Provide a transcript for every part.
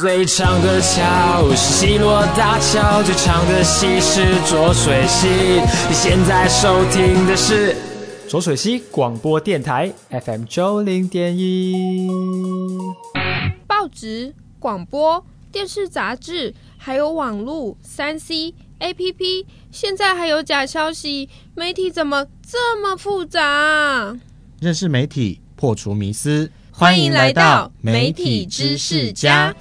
最长的桥是西罗大桥，最长的溪是浊水溪。你现在收听的是浊水溪广播电台 FM 九零点一。报纸、广播、电视、杂志，还有网络、三 C、APP，现在还有假消息，媒体怎么这么复杂？认识媒体，破除迷思。欢迎来到媒体知识家。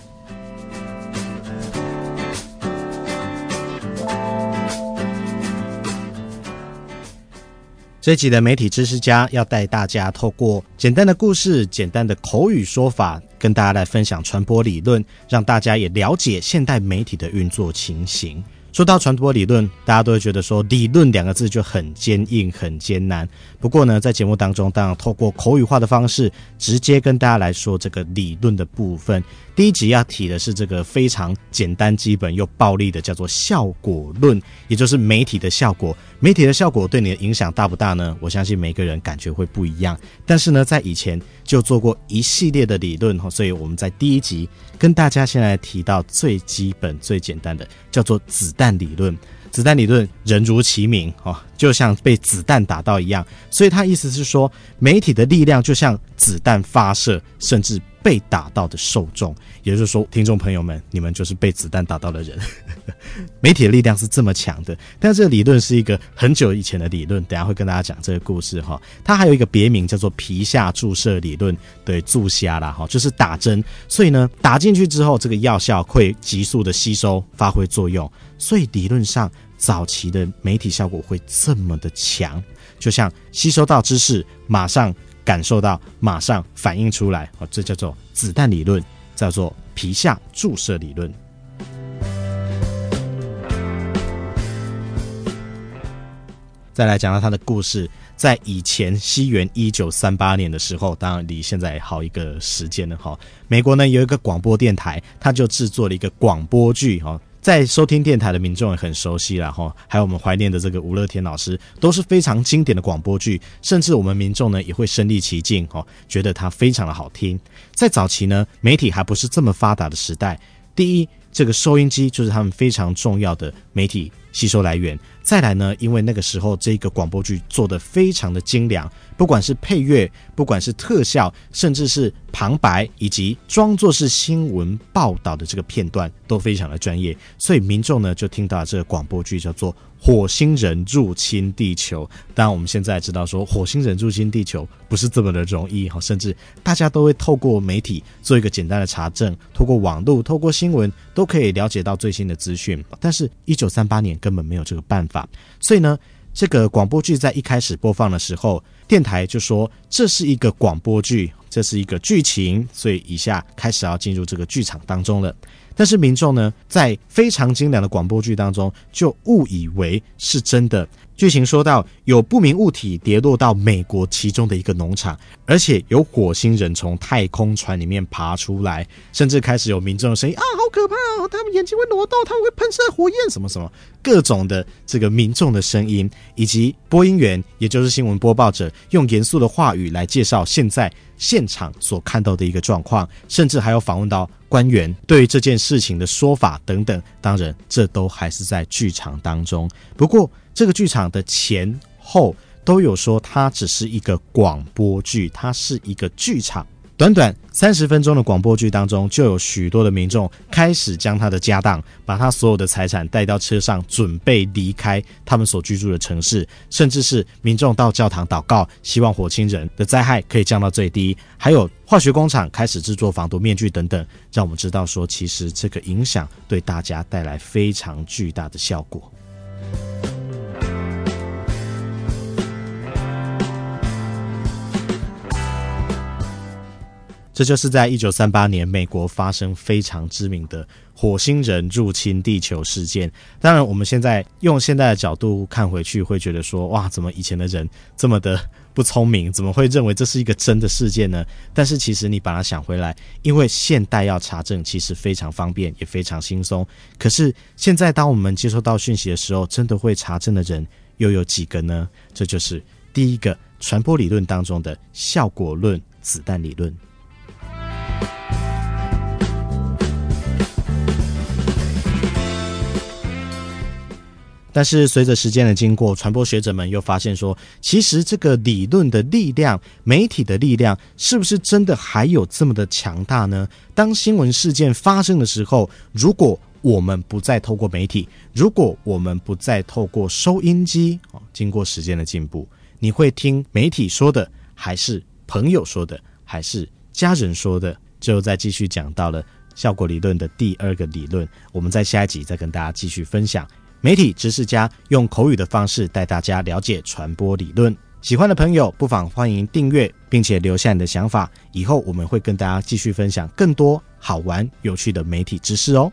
这集的媒体知识家要带大家透过简单的故事、简单的口语说法，跟大家来分享传播理论，让大家也了解现代媒体的运作情形。说到传播理论，大家都会觉得说“理论”两个字就很坚硬、很艰难。不过呢，在节目当中，当然透过口语化的方式，直接跟大家来说这个理论的部分。第一集要提的是这个非常简单、基本又暴力的，叫做效果论，也就是媒体的效果。媒体的效果对你的影响大不大呢？我相信每个人感觉会不一样。但是呢，在以前就做过一系列的理论，所以我们在第一集跟大家先来提到最基本、最简单的，叫做子弹理论。子弹理论，人如其名哦，就像被子弹打到一样，所以他意思是说，媒体的力量就像子弹发射，甚至被打到的受众，也就是说，听众朋友们，你们就是被子弹打到的人。媒体的力量是这么强的，但这个理论是一个很久以前的理论，等下会跟大家讲这个故事哈。它还有一个别名叫做皮下注射理论，对，注瞎啦哈，就是打针，所以呢，打进去之后，这个药效会急速的吸收，发挥作用。所以理论上，早期的媒体效果会这么的强，就像吸收到知识，马上感受到，马上反应出来，哦，这叫做子弹理论，叫做皮下注射理论。再来讲到他的故事，在以前西元一九三八年的时候，当然离现在好一个时间了哈。美国呢有一个广播电台，他就制作了一个广播剧哈。在收听电台的民众也很熟悉了哈，还有我们怀念的这个吴乐天老师都是非常经典的广播剧，甚至我们民众呢也会身临其境哈，觉得它非常的好听。在早期呢，媒体还不是这么发达的时代，第一，这个收音机就是他们非常重要的媒体吸收来源。再来呢，因为那个时候这个广播剧做的非常的精良，不管是配乐，不管是特效，甚至是旁白，以及装作是新闻报道的这个片段，都非常的专业，所以民众呢就听到这个广播剧叫做。火星人入侵地球，当然我们现在知道说火星人入侵地球不是这么的容易哈，甚至大家都会透过媒体做一个简单的查证，透过网络、透过新闻都可以了解到最新的资讯。但是，一九三八年根本没有这个办法，所以呢，这个广播剧在一开始播放的时候，电台就说这是一个广播剧，这是一个剧情，所以以下开始要进入这个剧场当中了。但是民众呢，在非常精良的广播剧当中，就误以为是真的。剧情说到，有不明物体跌落到美国其中的一个农场，而且有火星人从太空船里面爬出来，甚至开始有民众的声音啊，好可怕哦！他们眼睛会挪动，他们会喷射火焰，什么什么，各种的这个民众的声音，以及播音员，也就是新闻播报者，用严肃的话语来介绍现在现场所看到的一个状况，甚至还有访问到。官员对于这件事情的说法等等，当然这都还是在剧场当中。不过，这个剧场的前后都有说，它只是一个广播剧，它是一个剧场。短短三十分钟的广播剧当中，就有许多的民众开始将他的家当，把他所有的财产带到车上，准备离开他们所居住的城市，甚至是民众到教堂祷告，希望火星人的灾害可以降到最低。还有化学工厂开始制作防毒面具等等，让我们知道说，其实这个影响对大家带来非常巨大的效果。这就是在一九三八年，美国发生非常知名的火星人入侵地球事件。当然，我们现在用现在的角度看回去，会觉得说：哇，怎么以前的人这么的不聪明？怎么会认为这是一个真的事件呢？但是，其实你把它想回来，因为现代要查证，其实非常方便，也非常轻松。可是，现在当我们接收到讯息的时候，真的会查证的人又有几个呢？这就是第一个传播理论当中的效果论——子弹理论。但是随着时间的经过，传播学者们又发现说，其实这个理论的力量、媒体的力量，是不是真的还有这么的强大呢？当新闻事件发生的时候，如果我们不再透过媒体，如果我们不再透过收音机，哦，经过时间的进步，你会听媒体说的，还是朋友说的，还是家人说的？就再继续讲到了效果理论的第二个理论，我们在下一集再跟大家继续分享。媒体知识家用口语的方式带大家了解传播理论。喜欢的朋友不妨欢迎订阅，并且留下你的想法。以后我们会跟大家继续分享更多好玩有趣的媒体知识哦。